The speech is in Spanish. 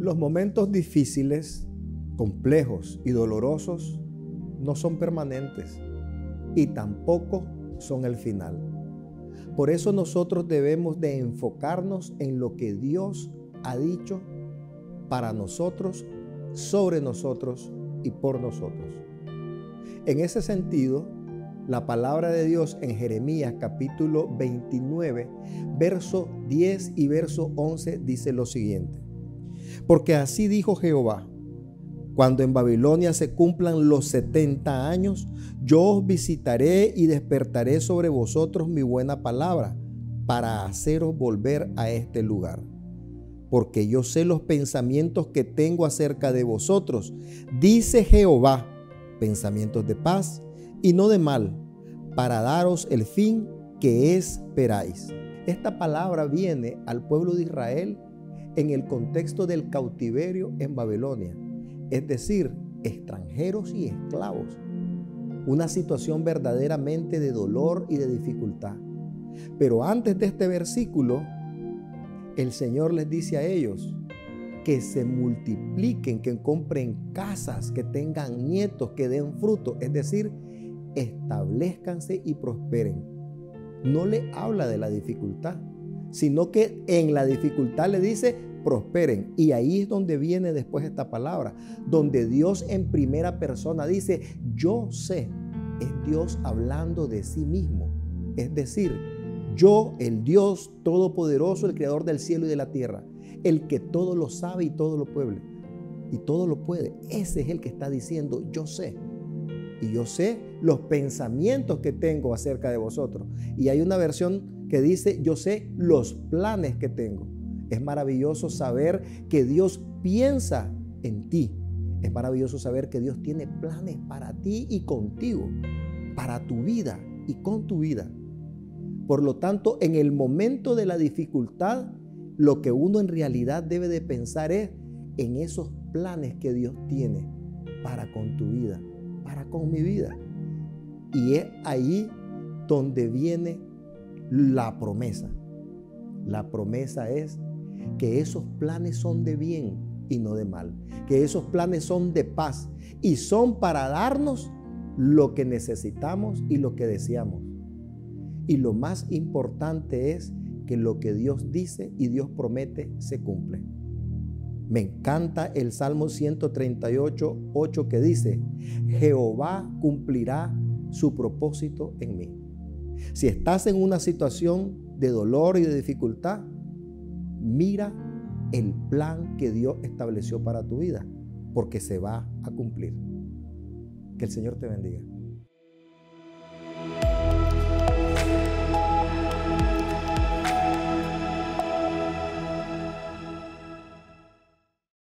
Los momentos difíciles, complejos y dolorosos no son permanentes y tampoco son el final. Por eso nosotros debemos de enfocarnos en lo que Dios ha dicho para nosotros, sobre nosotros y por nosotros. En ese sentido, la palabra de Dios en Jeremías capítulo 29, verso 10 y verso 11 dice lo siguiente. Porque así dijo Jehová, cuando en Babilonia se cumplan los 70 años, yo os visitaré y despertaré sobre vosotros mi buena palabra para haceros volver a este lugar. Porque yo sé los pensamientos que tengo acerca de vosotros, dice Jehová, pensamientos de paz y no de mal, para daros el fin que esperáis. Esta palabra viene al pueblo de Israel en el contexto del cautiverio en Babilonia, es decir, extranjeros y esclavos. Una situación verdaderamente de dolor y de dificultad. Pero antes de este versículo, el Señor les dice a ellos que se multipliquen, que compren casas, que tengan nietos, que den fruto, es decir, establezcanse y prosperen. No le habla de la dificultad, sino que en la dificultad le dice, prosperen. Y ahí es donde viene después esta palabra, donde Dios en primera persona dice, yo sé, es Dios hablando de sí mismo. Es decir, yo, el Dios todopoderoso, el creador del cielo y de la tierra, el que todo lo sabe y todo lo puede, y todo lo puede, ese es el que está diciendo, yo sé. Y yo sé los pensamientos que tengo acerca de vosotros. Y hay una versión que dice, yo sé los planes que tengo. Es maravilloso saber que Dios piensa en ti. Es maravilloso saber que Dios tiene planes para ti y contigo, para tu vida y con tu vida. Por lo tanto, en el momento de la dificultad, lo que uno en realidad debe de pensar es en esos planes que Dios tiene para con tu vida, para con mi vida. Y es ahí donde viene la promesa. La promesa es que esos planes son de bien y no de mal, que esos planes son de paz y son para darnos lo que necesitamos y lo que deseamos. Y lo más importante es que lo que Dios dice y Dios promete se cumple. Me encanta el Salmo 138, 8 que dice, Jehová cumplirá su propósito en mí. Si estás en una situación de dolor y de dificultad, mira el plan que Dios estableció para tu vida, porque se va a cumplir. Que el Señor te bendiga.